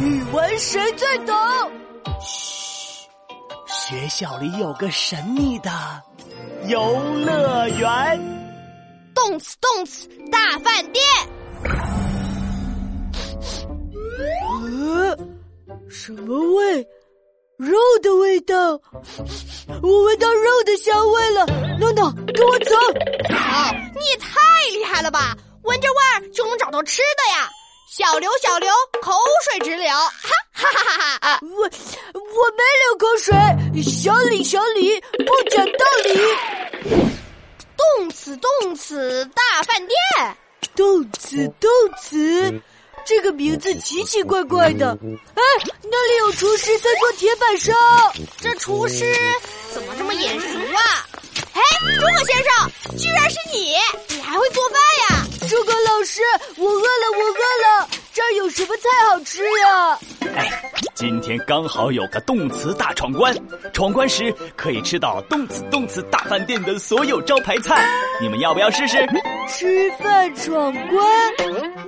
语文谁最懂？嘘，学校里有个神秘的游乐园。动词动词大饭店。呃，什么味？肉的味道。我闻到肉的香味了。诺诺，跟我走。好，你也太厉害了吧！闻着味儿就能找到吃的呀。小刘，小刘，口水直流，哈哈哈哈哈！我我没流口水，小李，小李，不讲道理。动词，动词，大饭店。动词，动词，这个名字奇奇怪怪的。哎，那里有厨师在做铁板烧。这厨师怎么这么眼熟啊？哎，诸葛先生，居然是你！你还会做饭呀？诸葛老师，我饿了，我饿了。这儿有什么菜好吃呀？哎，今天刚好有个动词大闯关，闯关时可以吃到动词动词大饭店的所有招牌菜，你们要不要试试？吃饭闯关？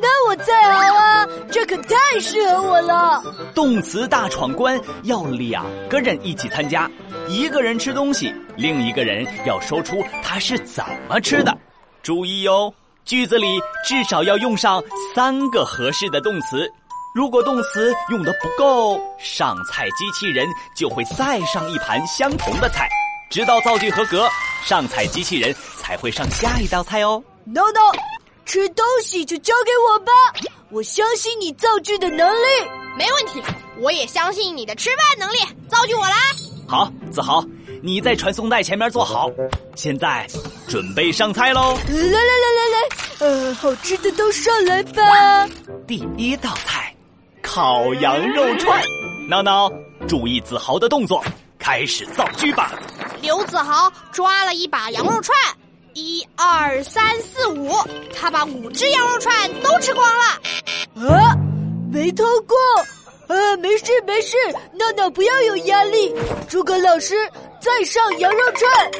那我再熬啊，这可太适合我了。动词大闯关要两个人一起参加，一个人吃东西，另一个人要说出他是怎么吃的，注意哟。句子里至少要用上三个合适的动词，如果动词用的不够，上菜机器人就会再上一盘相同的菜，直到造句合格，上菜机器人才会上下一道菜哦。No No，吃东西就交给我吧，我相信你造句的能力。没问题，我也相信你的吃饭能力。造句我来。好，子豪。你在传送带前面坐好，现在准备上菜喽！来来来来来，呃，好吃的都上来吧。第一道菜，烤羊肉串。闹闹，注意子豪的动作，开始造句吧。刘子豪抓了一把羊肉串，一二三四五，他把五只羊肉串都吃光了。啊，没偷过。呃，没事没事，闹闹不要有压力。诸葛老师。再上羊肉串，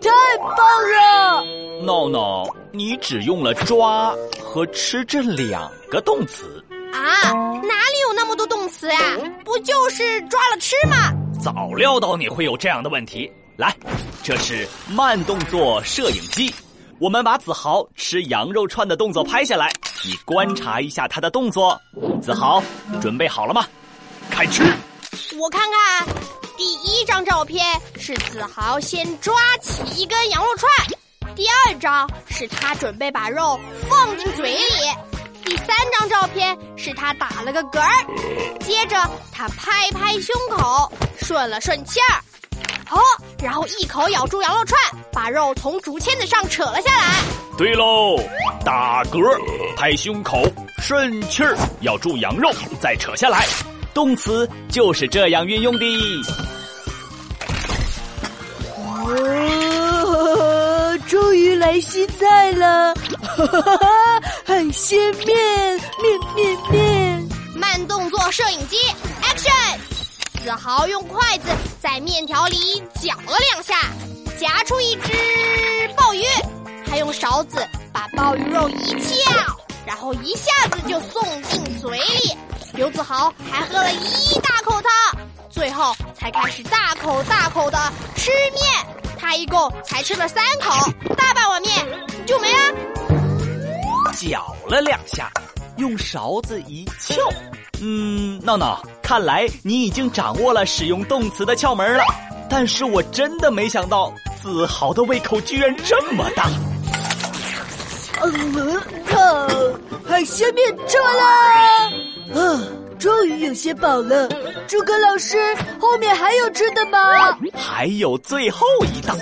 太棒了！闹闹，你只用了“抓”和“吃”这两个动词啊？哪里有那么多动词呀？不就是抓了吃吗？早料到你会有这样的问题。来，这是慢动作摄影机，我们把子豪吃羊肉串的动作拍下来，你观察一下他的动作。子豪，准备好了吗？开吃！我看看。第一张照片是子豪先抓起一根羊肉串，第二张是他准备把肉放进嘴里，第三张照片是他打了个嗝儿，接着他拍拍胸口顺了顺气儿，好，然后一口咬住羊肉串，把肉从竹签子上扯了下来。对喽，打嗝、拍胸口、顺气儿，咬住羊肉再扯下来，动词就是这样运用的。哦终于来新菜了，哈哈哈哈海鲜面面面面，慢动作摄影机，Action！子豪用筷子在面条里搅了两下，夹出一只鲍鱼，还用勺子把鲍鱼肉一撬，然后一下子就送进嘴里。刘子豪还喝了一大口汤，最后才开始大口大口的吃面。他一共才吃了三口，大半碗面就没了。搅了两下，用勺子一撬。嗯，闹闹，看来你已经掌握了使用动词的窍门了。但是我真的没想到，子豪的胃口居然这么大。嗯，靠海鲜面吃完了。啊。终于有些饱了，诸葛老师，后面还有吃的吗？还有最后一道，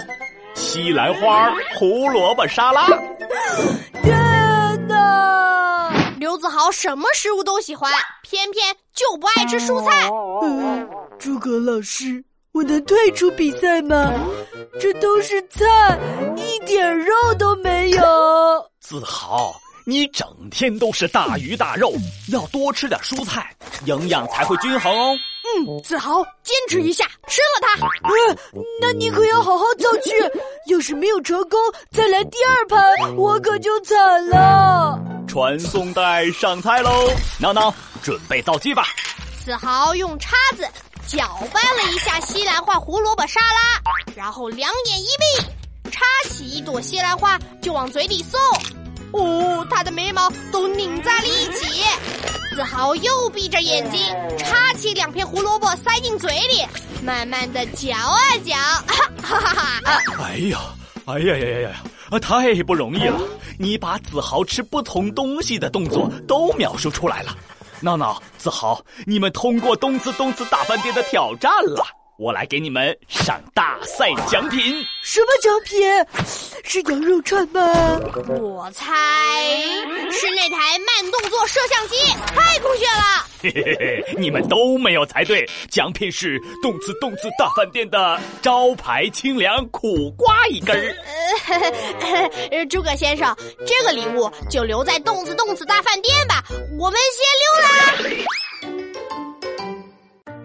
西兰花胡萝卜沙拉。天哪！刘子豪什么食物都喜欢，偏偏就不爱吃蔬菜。嗯，诸葛老师，我能退出比赛吗？这都是菜，一点肉都没有。子豪。你整天都是大鱼大肉，要多吃点蔬菜，营养才会均衡哦。嗯，子豪，坚持一下，吃了它。嗯，那你可要好好造句，要是没有成功，再来第二盘，我可就惨了。传送带上菜喽！闹闹，准备造句吧。子豪用叉子搅拌了一下西兰花胡萝卜沙拉，然后两眼一闭，插起一朵西兰花就往嘴里送。哦，他的眉毛都拧在了一起。子豪又闭着眼睛，插起两片胡萝卜塞进嘴里，慢慢的嚼啊嚼，哈哈哈！哎呀，哎呀呀呀呀！啊，太不容易了！你把子豪吃不同东西的动作都描述出来了。闹闹，子豪，你们通过动次动次大饭店的挑战了。我来给你们上大赛奖品。什么奖品？是羊肉串吗？我猜是那台慢动作摄像机，太酷炫了！嘿嘿嘿，你们都没有猜对，奖品是动次动次大饭店的招牌清凉苦瓜一根儿。呃，诸葛先生，这个礼物就留在动次动次大饭店吧，我们先溜啦。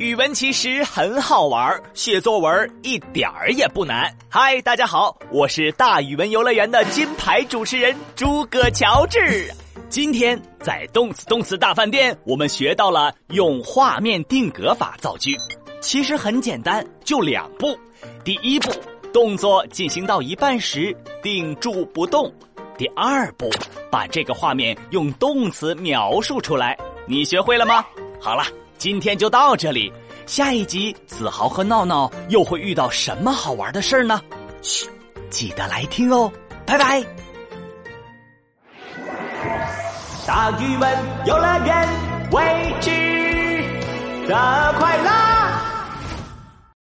语文其实很好玩，写作文一点儿也不难。嗨，大家好，我是大语文游乐园的金牌主持人诸葛乔治。今天在动词动词大饭店，我们学到了用画面定格法造句。其实很简单，就两步。第一步，动作进行到一半时定住不动；第二步，把这个画面用动词描述出来。你学会了吗？好了。今天就到这里，下一集子豪和闹闹又会遇到什么好玩的事儿呢？嘘，记得来听哦，拜拜。大语文游乐园，未知的快乐。